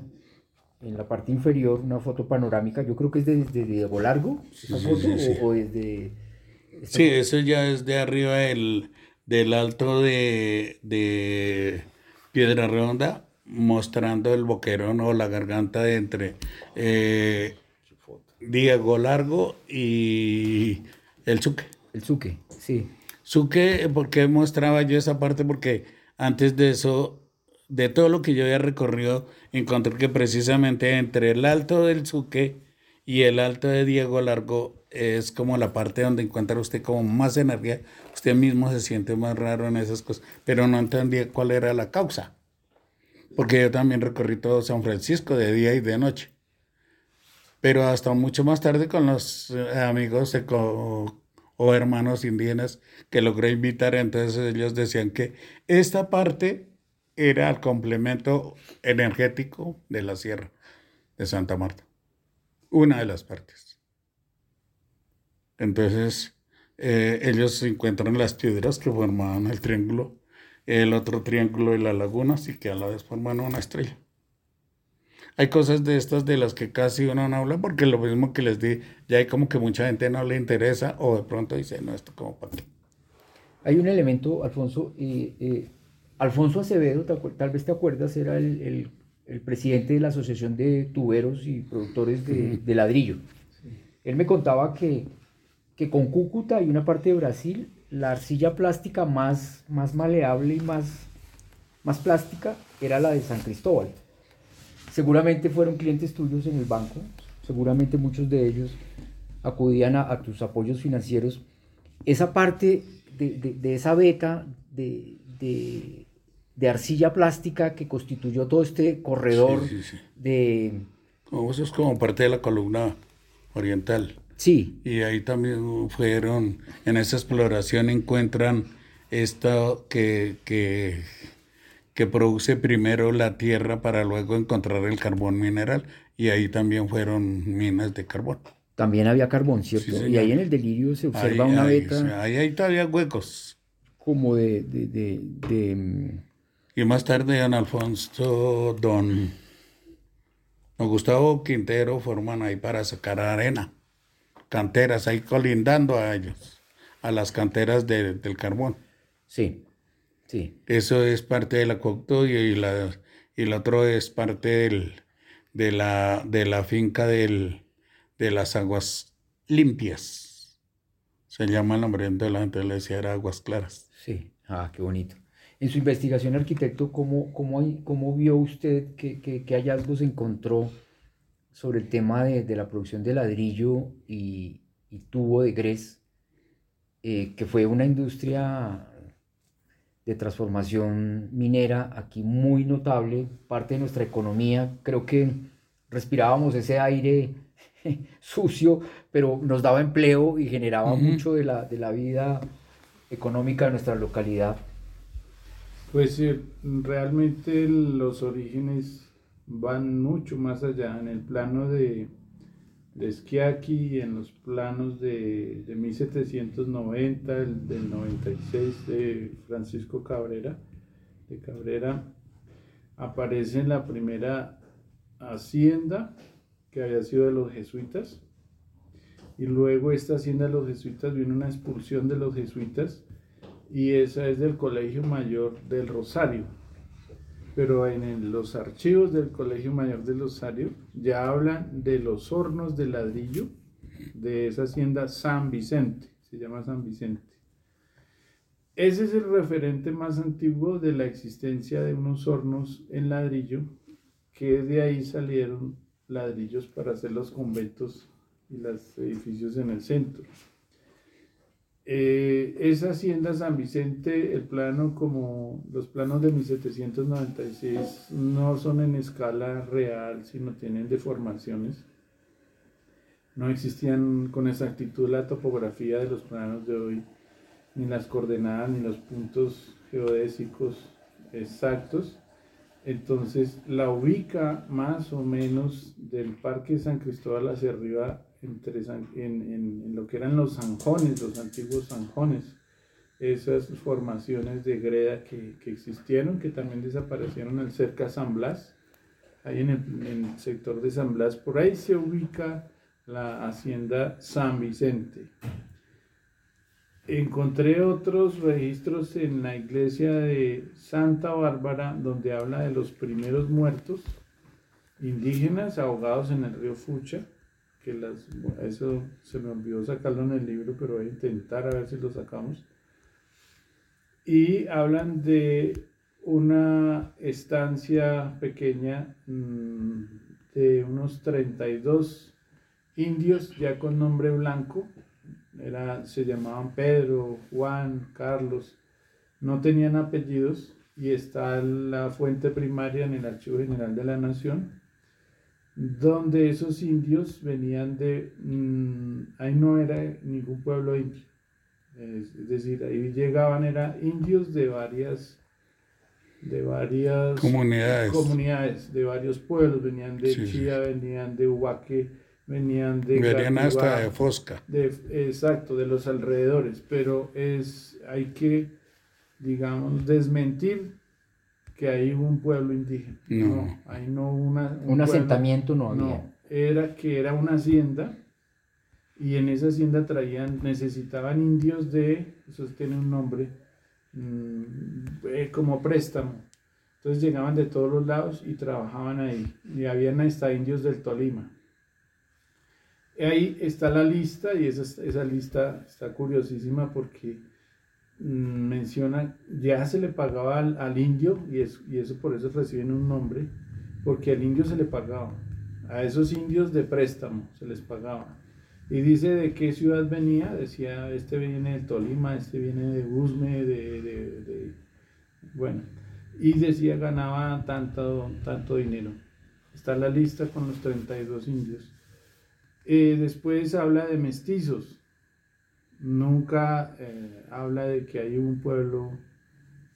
en la parte inferior, una foto panorámica. Yo creo que es desde de, de, Largo, esa Sí, foto, sí, sí. O, o desde. Sí, eso ya es de arriba del, del alto de, de Piedra Redonda, mostrando el boquerón o la garganta de entre eh, Diego Largo y el Suque. El Suque, sí. Suque, ¿por qué mostraba yo esa parte? Porque antes de eso, de todo lo que yo había recorrido, encontré que precisamente entre el alto del Suque y el alto de Diego Largo es como la parte donde encuentra usted como más energía. Usted mismo se siente más raro en esas cosas, pero no entendía cuál era la causa. Porque yo también recorrí todo San Francisco de día y de noche. Pero hasta mucho más tarde con los eh, amigos o hermanos indígenas que logré invitar, entonces ellos decían que esta parte era el complemento energético de la sierra de Santa Marta. Una de las partes. Entonces, eh, ellos encuentran las piedras que formaban el triángulo, el otro triángulo de la laguna, así que a la vez forman una estrella. Hay cosas de estas de las que casi uno no habla, porque lo mismo que les di, ya hay como que mucha gente no le interesa, o de pronto dice, no, esto como para qué. Hay un elemento, Alfonso, eh, eh, Alfonso Acevedo, tal vez te acuerdas, era el, el- el presidente de la Asociación de Tuberos y Productores de, de Ladrillo. Él me contaba que, que con Cúcuta y una parte de Brasil, la arcilla plástica más, más maleable y más, más plástica era la de San Cristóbal. Seguramente fueron clientes tuyos en el banco, seguramente muchos de ellos acudían a, a tus apoyos financieros. Esa parte de, de- de esa beta de, de- de arcilla plástica que constituyó todo este corredor Sí, sí, sí. de... Como eso es como parte de la columna oriental. Sí, Y ahí también fueron, en esa exploración encuentran esto que, que, que produce primero la tierra para luego encontrar el carbón mineral. Y ahí también fueron minas de carbón. también había carbón, ¿cierto? Sí, y ahí en el delirio se observa Ahí, una ahí, sea, ahí hay todavía huecos. como de... de- de- de, Y más tarde don Alfonso, don, don Gustavo Quintero forman ahí para sacar arena, canteras, ahí colindando a ellos, a las canteras de- del carbón. sí, sí. Eso es parte del acueducto y, y la, y lo otro es parte del, de, la, de la finca del, de las aguas limpias. Se llama el nombre de la gente le decía era aguas claras. Sí, ah, qué bonito. En su investigación, arquitecto, ¿cómo, cómo, cómo vio usted, qué, hallazgos encontró sobre el tema de, de la producción de ladrillo y, y tubo de grés, eh, que fue una industria de transformación minera aquí muy notable, parte de nuestra economía? Creo que respirábamos ese aire (laughs) sucio, pero nos daba empleo y generaba Ujú. mucho de la, de la vida económica de nuestra localidad. Pues realmente los orígenes van mucho más allá. En el plano de, de Schiacchi en los planos de, de 1790, el del 96 de Francisco Cabrera, de Cabrera, aparece la primera hacienda que había sido de los jesuitas. Y luego esta hacienda de los jesuitas viene una expulsión de los jesuitas y esa es del Colegio Mayor del Rosario. Pero en los archivos del Colegio Mayor del Rosario ya hablan de los hornos de ladrillo de esa hacienda San Vicente, se llama San Vicente. Ese es el referente más antiguo de la existencia de unos hornos en ladrillo, que de ahí salieron ladrillos para hacer los conventos y los edificios en el centro. Eh, esa hacienda San Vicente, el plano como los planos de 1796 no son en escala real, sino tienen deformaciones. No existían con exactitud la topografía de los planos de hoy, ni las coordenadas, ni los puntos geodésicos exactos. Entonces la ubica más o menos del Parque San Cristóbal hacia arriba entre en, lo que eran los zanjones, los antiguos zanjones, esas formaciones de greda que, que existieron, que también desaparecieron al cerca San Blas, ahí en el, en el sector de San Blas, por ahí se ubica la hacienda San Vicente. Encontré otros registros en la iglesia de Santa Bárbara donde habla de los primeros muertos indígenas ahogados en el río Fucha, que las, eso se me olvidó sacarlo en el libro, pero voy a intentar a ver si lo sacamos. Y hablan de una estancia pequeña mm, de unos 32 indios ya con nombre blanco, era, se llamaban Pedro, Juan, Carlos, no tenían apellidos y está la fuente primaria en el Archivo General de la Nación, donde esos indios venían de, mm, ahí no era ningún pueblo indio, es, es decir, ahí llegaban, era indios de varias, de varias Comunidades. comunidades, de varios pueblos, venían de Sí, sí. Chía, venían de Huaque, venían de Venían hasta de Fosca. de- exacto, de los alrededores, pero es, hay que, digamos, desmentir que hay un pueblo indígena. No. ahí no una, Un pueblo- asentamiento no había. No, era que era una hacienda y en esa hacienda traían, necesitaban indios de, eso tiene un nombre, mm, eh, como préstamo. Entonces llegaban de todos los lados y trabajaban ahí. Y habían hasta indios del Tolima. Ahí está la lista y esa, esa lista está curiosísima porque menciona, ya se le pagaba al, indio y, es- y eso por eso reciben un nombre, porque al indio se le pagaba, a esos indios de préstamo se les pagaba. Y dice de qué ciudad venía, decía, este viene de Tolima, este viene de de- de- bueno, y decía ganaba tanto, tanto dinero. Está la lista con los 32 indios. Eh, después habla de mestizos. Nunca eh, habla de que hay un pueblo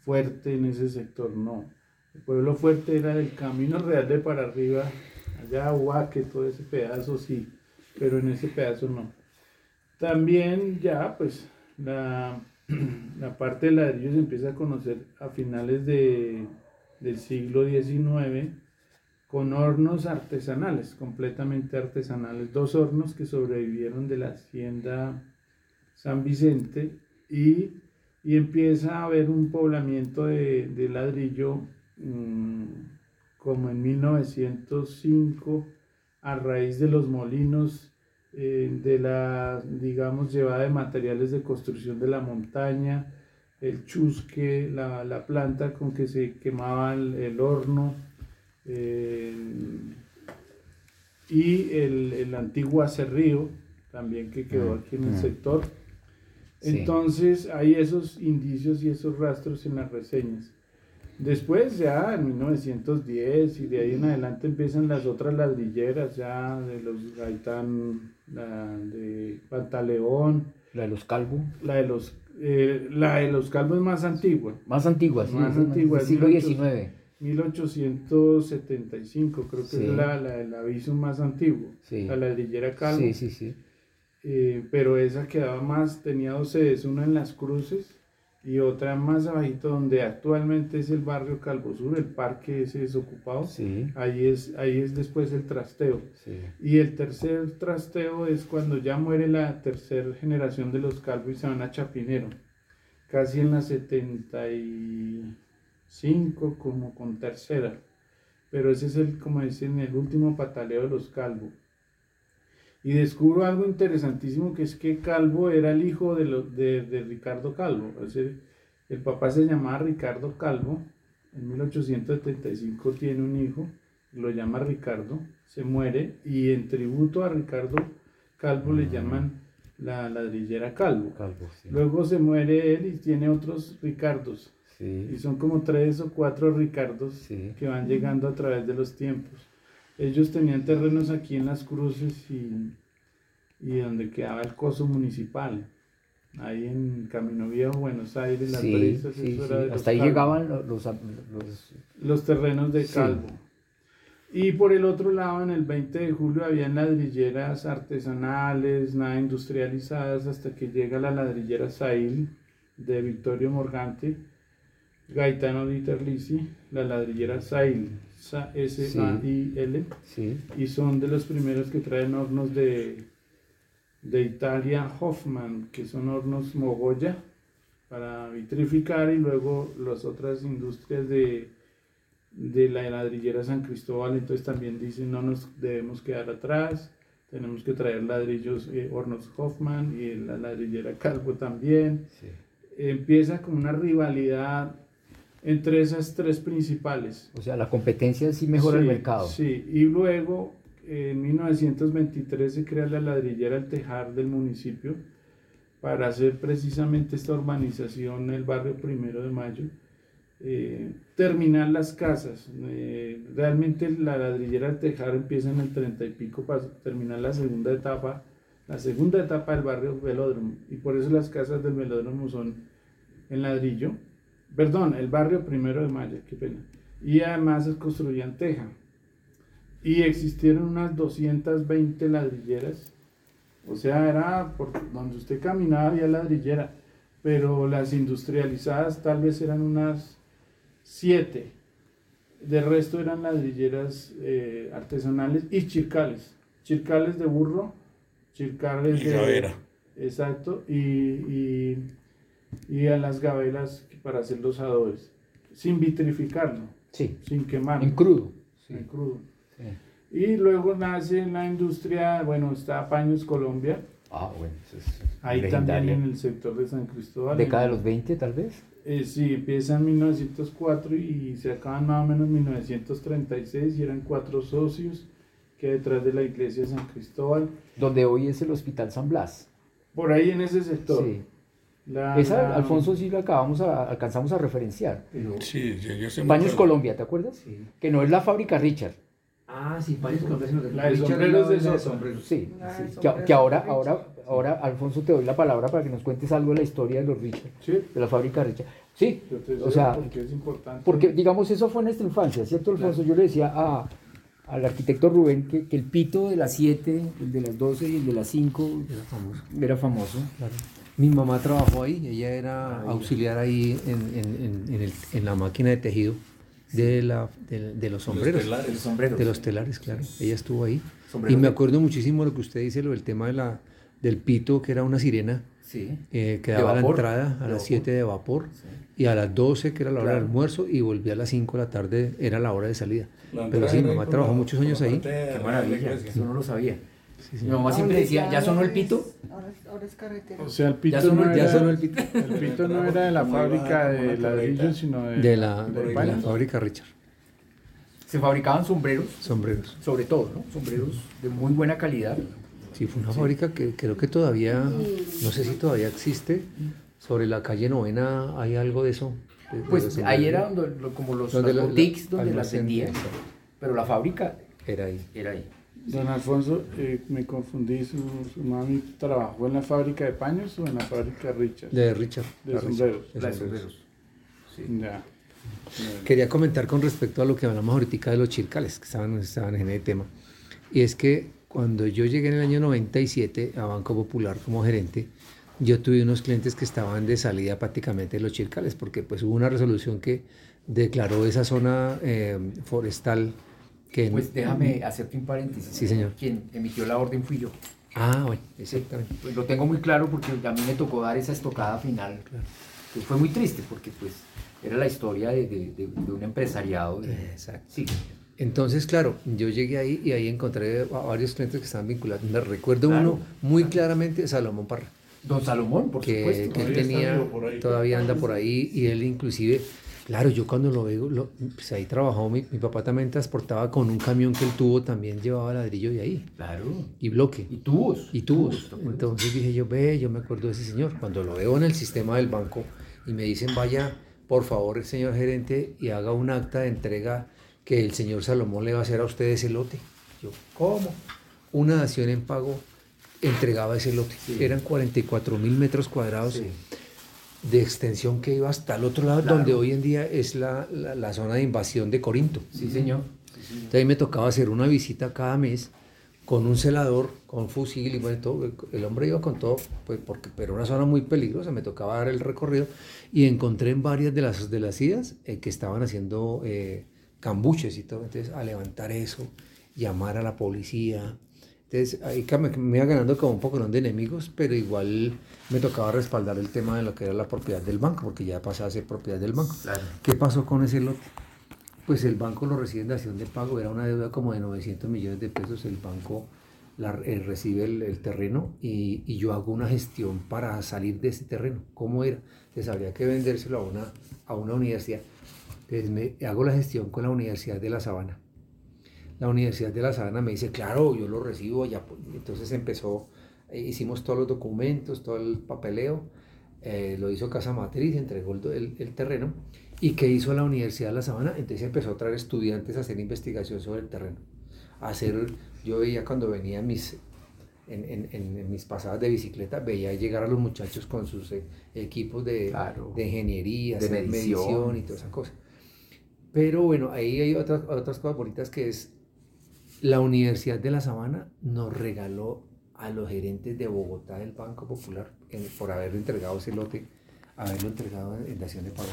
fuerte en ese sector, no. El pueblo fuerte era del Camino Real de para arriba, allá Huaque, todo ese pedazo sí, pero en ese pedazo no. También ya, pues, la, (clears throat) la parte de ladrillo se empieza a conocer a finales de, del siglo XIX con hornos artesanales, completamente artesanales, dos hornos que sobrevivieron de la hacienda San Vicente y, y empieza a haber un poblamiento de, de ladrillo mm, como en 1905 a raíz de los molinos eh, de la, digamos, llevada de materiales de construcción de la montaña, el chusque, la, la planta con que se quemaba el, el horno, eh, y el, el antiguo acerrío, también que quedó aquí en el sector. Sí. Entonces hay esos indicios y esos rastros en las reseñas. Después ya en 1910 y de ahí en adelante empiezan las otras ladrilleras ya de los Gaitán, la de Pantaleón, La de los calvos. la de los, eh, la de los calvos más antigua, Más antiguas, sí, Más es antigua, del siglo es XIX. 1875 creo que Sí. es la, la del aviso más antiguo, Sí. la ladrillera calvo. Sí, sí, sí. Eh, pero esa quedaba más, tenía dos sedes, una en las cruces y otra más abajito donde actualmente es el barrio Calvo Sur, el parque ese desocupado. Sí, Ahí es, ahí es después el trasteo. sí. Y el tercer trasteo es cuando ya muere la tercera generación de los calvos y se van a Chapinero, casi en la 75 como con tercera. Pero ese es el, como dicen, el último pataleo de los calvos. Y descubro algo interesantísimo que es que Calvo era el hijo de, lo- de, de Ricardo Calvo. Es decir, el papá se llamaba Ricardo Calvo. En 1875 tiene un hijo, lo llama Ricardo, se muere y en tributo a Ricardo Calvo le llaman la ladrillera Calvo. Calvo, sí. Luego se muere él y tiene otros Ricardos. Y son como tres o cuatro Ricardos sí. que van llegando a través de los tiempos. Ellos tenían terrenos aquí en las cruces y, y donde quedaba el coso municipal. ahí en Camino Viejo, Buenos Aires, las Sí, brisas, sí, eso sí. era de los Hasta ahí llegaban los, los, los- los terrenos de. Calvo. Y por el otro lado, en el 20 de julio, habían ladrilleras artesanales, nada industrializadas, hasta que llega la ladrillera Sail de Victorio Morgante, Gaetano Di Terlizzi, la ladrillera Sail, Sa- S-A-I-L, sí. y son de los primeros que traen hornos de, de Italia Hoffman, que son hornos Mogoya para vitrificar y luego las otras industrias de, de la ladrillera San Cristóbal, entonces también dicen no nos debemos quedar atrás, tenemos que traer ladrillos, eh, hornos Hoffman y la ladrillera Calvo también. sí. Empieza con una rivalidad entre esas tres principales. O sea, la competencia sí mejora el mercado. Sí, y luego en 1923 se crea la ladrillera El Tejar del municipio para hacer precisamente esta urbanización en el barrio Primero de Mayo. eh, terminar las casas. eh, realmente la ladrillera El Tejar empieza en el 30 y pico para terminar la segunda etapa, la segunda etapa del barrio Velódromo. Y por eso las casas del Velódromo son en ladrillo. Perdón, el barrio Primero de Mayo, qué pena. Y además se construían teja. Y existieron unas 220 ladrilleras. O sea, era por donde usted caminaba había ladrillera. Pero las industrializadas tal vez eran unas 7. De resto eran ladrilleras eh, artesanales y chircales. Chircales de burro, chircales Y de... gavera. Exacto. Y, y, y a las gabelas para hacer los adobes. Sin vitrificarlo, Sí, sin quemarlo en crudo. en crudo. Sí. Y luego nace la industria, bueno, está Paños Colombia, Ah, bueno, eso es ahí legendaria. también en el sector de San Cristóbal. Década de En- los 20, tal vez. eh, sí, empieza en 1904 y se acaban más o menos en 1936 y eran cuatro socios que detrás de la iglesia de San Cristóbal. Donde hoy es el Hospital San Blas. Por ahí en ese sector. Sí. La- Esa, la- Alfonso, sí la acabamos a, alcanzamos a referenciar. Pero- Sí, yo, bien. Colombia, ¿te acuerdas? Sí. Que no es la fábrica Richard. Ah, sí, Paños Colombia, sino que La de Richard sombreros de es la Sosa. sombreros. Sí, sí, que, ahora, ahora, ahora, Alfonso, te doy la palabra para que nos cuentes algo de la historia de los Richard, Sí, de la fábrica Richard. Sí, yo te o sea, porque es importante. porque digamos, eso fue en nuestra infancia, ¿cierto, Alfonso? Yo le decía a, al arquitecto Rubén que, que el pito de las 7, el de las 12 y el de las 5 Era famoso. era famoso. Mi mamá trabajó ahí, ella era Ah, auxiliar ahí en, en- en- en el- en la máquina de tejido de, la, de, de los sombreros. telares. El sombrero. De los telares, claro. Ella estuvo ahí. Sombrero Y me de- acuerdo muchísimo lo que usted dice, lo del tema de la, del pito, que era una sirena, Sí. eh, que daba la entrada a las vapor. 7 de vapor y a las 12, que era la hora Claro. del almuerzo, y volvía a las 5 de la tarde, era la hora de salida. La Pero sí, mi mamá trabajó la- muchos años ahí. Qué la maravilla, iglesia. eso no lo sabía. Sí, Mi señor. mamá siempre decía, ¿ya sonó el pito? Ahora, es- ahora es carretera. O sea, el pito, Ya sonó- no ya era, sonó el pito. el pito no era de la fábrica de ladrillos, sino de, De la, de de la paños. fábrica Richard, Se fabricaban sombreros, sombreros. sobre todo, ¿no? Sombreros de muy buena calidad. Sí, fue una fábrica que creo que todavía, no sé si todavía existe. Sobre la calle Novena hay algo de eso. Pues ahí era donde, como los Donde las boutiques donde las vendían, pero la fábrica Era ahí. era ahí. Don Alfonso, eh, me confundí, su, su mami trabajó en la fábrica de paños o en la fábrica Richard. De Richard. De la sombreros. Richard, de La de sombreros. Ya. Quería comentar con respecto a lo que hablamos ahorita de los chircales, que estaban, estaban en el tema. Y es que cuando yo llegué en el año 97 a Banco Popular como gerente, yo tuve unos clientes que estaban de salida prácticamente de los chircales, porque pues hubo una resolución que declaró esa zona eh, forestal que... Pues déjame hacerte un paréntesis. Sí, señor. Quien emitió la orden fui yo. Ah, bueno, exactamente. Pues lo tengo muy claro porque a mí me tocó dar esa estocada final. Que fue muy triste porque pues era la historia de, de- de- de un empresariado. de- Exacto. Sí. Entonces, claro, yo llegué ahí y ahí encontré a varios clientes que estaban vinculados. Me recuerdo Claro. uno muy claramente, Salomón Parra. Don Salomón, por que, supuesto. que él tenía, vivo por ahí. todavía anda por ahí y él inclusive, claro, yo cuando lo veo, lo- pues ahí trabajó, mi, mi papá también transportaba con un camión que él tuvo, también llevaba ladrillo de ahí Claro. y bloque Y tubos. y tubos. ¿te acuerdas? Entonces dije yo, ve, yo me acuerdo de ese señor. Cuando lo veo en el sistema del banco y me dicen, vaya, por favor, señor gerente, y haga un acta de entrega que el señor Salomón le va a hacer a usted ese lote. Yo, ¿cómo? Una dación en pago entregaba ese lote. Eran 44 mil metros cuadrados de extensión que iba hasta el otro lado, donde hoy en día es la, la- la zona de invasión de Corinto. Sí, señor. Entonces ahí me tocaba hacer una visita cada mes con un celador, con fusil y bueno, todo. El hombre iba con todo, pues porque, pero una zona muy peligrosa, me tocaba dar el recorrido y encontré en varias de las, de las idas eh, que estaban haciendo eh, cambuches y todo. Entonces a levantar eso, llamar a la policía. Entonces ahí me iba ganando como un poco de enemigos, pero igual me tocaba respaldar el tema de lo que era la propiedad del banco, porque ya pasaba a ser propiedad del banco. Claro. ¿Qué pasó con ese lote? Pues el banco lo recibe en dación de pago, era una deuda como de 900 millones de pesos, el banco la- eh, recibe el, el terreno y, y yo hago una gestión para salir de ese terreno. ¿Cómo era? Entonces habría que vendérselo a una, a una universidad. Entonces me, hago la gestión con la Universidad de La Sabana. La Universidad de La Sabana me dice, claro, yo lo recibo ya. pues". Entonces empezó, hicimos todos los documentos, todo el papeleo, eh, lo hizo Casa Matriz, entregó el, el- terreno. ¿Y qué hizo la Universidad de La Sabana? Entonces empezó a traer estudiantes a hacer investigación sobre el terreno. A hacer, yo veía cuando venía mis, en, en- mis pasadas de bicicleta, veía llegar a los muchachos con sus eh, equipos de, Claro. de ingeniería, De medición. medición y toda esa cosa. Pero bueno, ahí hay otras, otras cosas bonitas que es la Universidad de La Sabana nos regaló a los gerentes de Bogotá del Banco Popular en- por haber entregado ese lote, haberlo entregado en, en dación de pago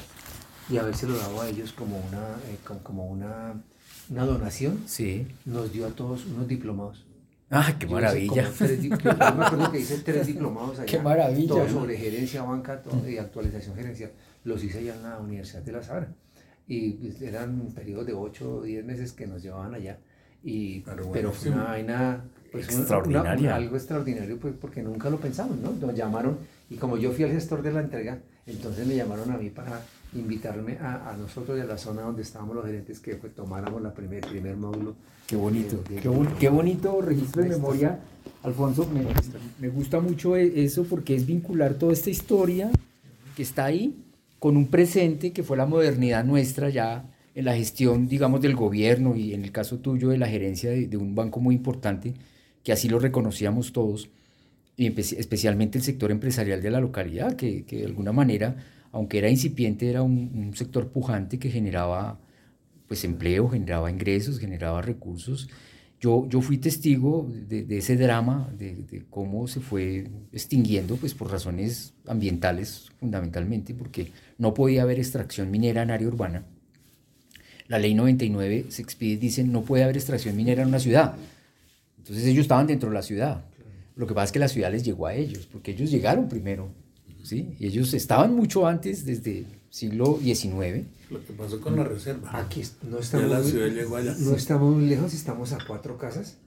y habérselo dado a ellos como una, eh, como, una, una donación, Sí. nos dio a todos unos diplomados. Ah, qué Yo maravilla. como tres yo- yo me acuerdo que hice tres diplomados (laughs) allá. Qué maravilla, Todo sobre gerencia, banca todo, y actualización gerencial. Los hice allá en la Universidad de La Sabana. Y eran periodos de 8 o 10 meses que nos llevaban allá. Y, Pero pero, bueno, fue una vaina pues, una- Extraordinaria. una- algo extraordinario pues, porque nunca lo pensamos, ¿no? Nos llamaron y como yo fui el gestor de la entrega, entonces me llamaron a mí para invitarme a, a nosotros y a la zona donde estábamos los gerentes que pues, tomáramos la primer, el primer módulo. Qué bonito, de- de- qué, qué bonito registro de memoria, Alfonso. Me, me gusta mucho e- eso porque es vincular toda esta historia que está ahí con un presente que fue la modernidad nuestra ya en la gestión, digamos, del gobierno y en el caso tuyo de la gerencia de, de un banco muy importante, que así lo reconocíamos todos, y especialmente el sector empresarial de la localidad, que, que de alguna manera, aunque era incipiente, era un, sector pujante que generaba pues empleo, generaba ingresos, generaba recursos. Yo, yo fui testigo de, de ese drama, de, de cómo se fue extinguiendo, pues por razones ambientales fundamentalmente, porque no podía haber extracción minera en área urbana. La ley 99 se expide y dicen no puede haber extracción minera en una ciudad. Entonces ellos estaban dentro de la ciudad. Lo que pasa es que la ciudad les llegó a ellos, porque ellos llegaron primero, ¿sí? Y ellos estaban mucho antes, desde siglo XIX. Lo que pasó con la reserva. Aquí no estamos, la muy- ciudad llegó allá. no estamos muy lejos, estamos a cuatro casas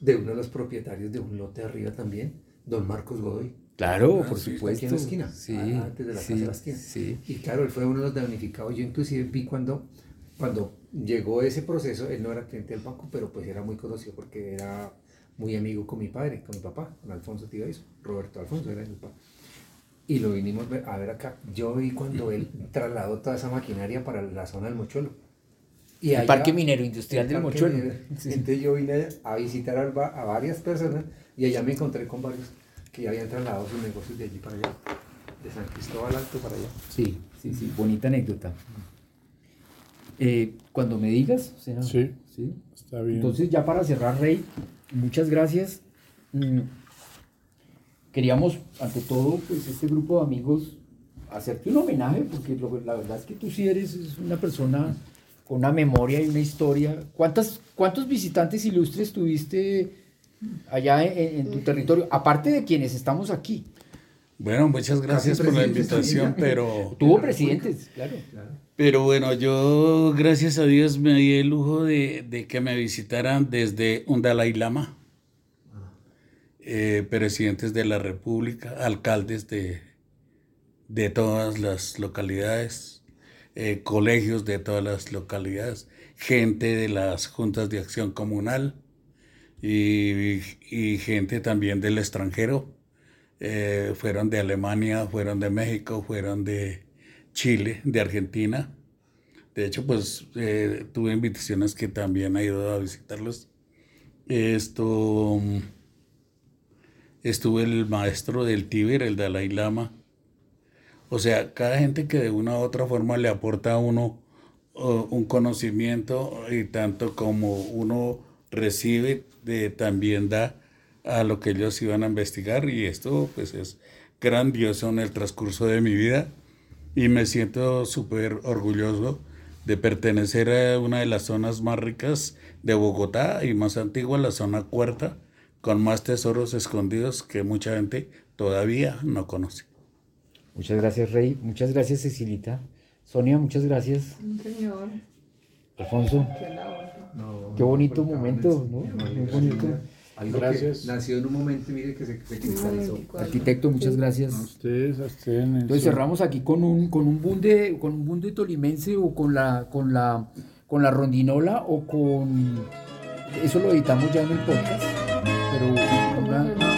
de uno de los propietarios de un lote arriba también, don Marcos Godoy. Claro, Ah, por sí, supuesto. aquí en la esquina, Sí, ah, antes de la sí, casa de la esquina. sí. Y claro, él fue uno de los damnificados. Yo inclusive vi cuando, cuando llegó ese proceso, él no era cliente del banco, pero pues era muy conocido porque era muy amigo con mi padre, con mi papá, con Alfonso Tibaiso, Roberto Alfonso era mi papá. Y lo vinimos a ver acá. Yo vi cuando él trasladó toda esa maquinaria para la zona del Mochuelo. Y El allá- Parque Minero Industrial el del. Sí. Entonces yo vine a visitar a, a varias personas y allá me encontré con varios que ya habían trasladado sus negocios de allí para allá, de San Cristóbal Alto para allá. Sí, sí, sí, bonita anécdota. Eh, cuando me digas, será. Sí. ¿Sí? Está bien. Entonces, ya para cerrar, Rey, muchas gracias. Mm, Queríamos, ante todo, pues este grupo de amigos, hacerte un homenaje, porque lo- la verdad es que tú sí eres es una persona con una memoria y una historia. ¿Cuántas, ¿Cuántos visitantes ilustres tuviste allá en, en tu territorio? Aparte de quienes estamos aquí. Bueno, muchas gracias por la invitación, pero, (laughs) Tuvo presidentes, claro. pero bueno, yo gracias a Dios me di el lujo de, de que me visitaran desde un Dalai Lama, eh, presidentes de la República, alcaldes de, de todas las localidades, eh, colegios de todas las localidades, gente de las juntas de acción comunal y, y gente también del extranjero. Eh, fueron de Alemania, fueron de México, fueron de Chile, de Argentina. De hecho, pues eh, tuve invitaciones que también he ido a visitarlos. Esto, estuvo el maestro del Tíber, el Dalai Lama. O sea, cada gente que de una u otra forma le aporta a uno un conocimiento y tanto como uno recibe, también da a lo que ellos iban a investigar y esto pues es grandioso en el transcurso de mi vida y me siento súper orgulloso de pertenecer a una de las zonas más ricas de Bogotá y más antigua, la zona cuarta, con más tesoros escondidos que mucha gente todavía no conoce. Muchas gracias, Rey. Muchas gracias, Cecilita. Sonia, muchas gracias. Señor, Alfonso, qué labor. No, qué bonito momento, ¿no? Muy bonito. Algo Gracias. que nació en un momento, mire, que se, se cristalizó. Arquitecto, muchas gracias. A ustedes, a ustedes. en Entonces cerramos aquí con un con un bunde con un bunde tolimense o con la con la con la rondinola o con eso lo editamos ya en el podcast, pero una-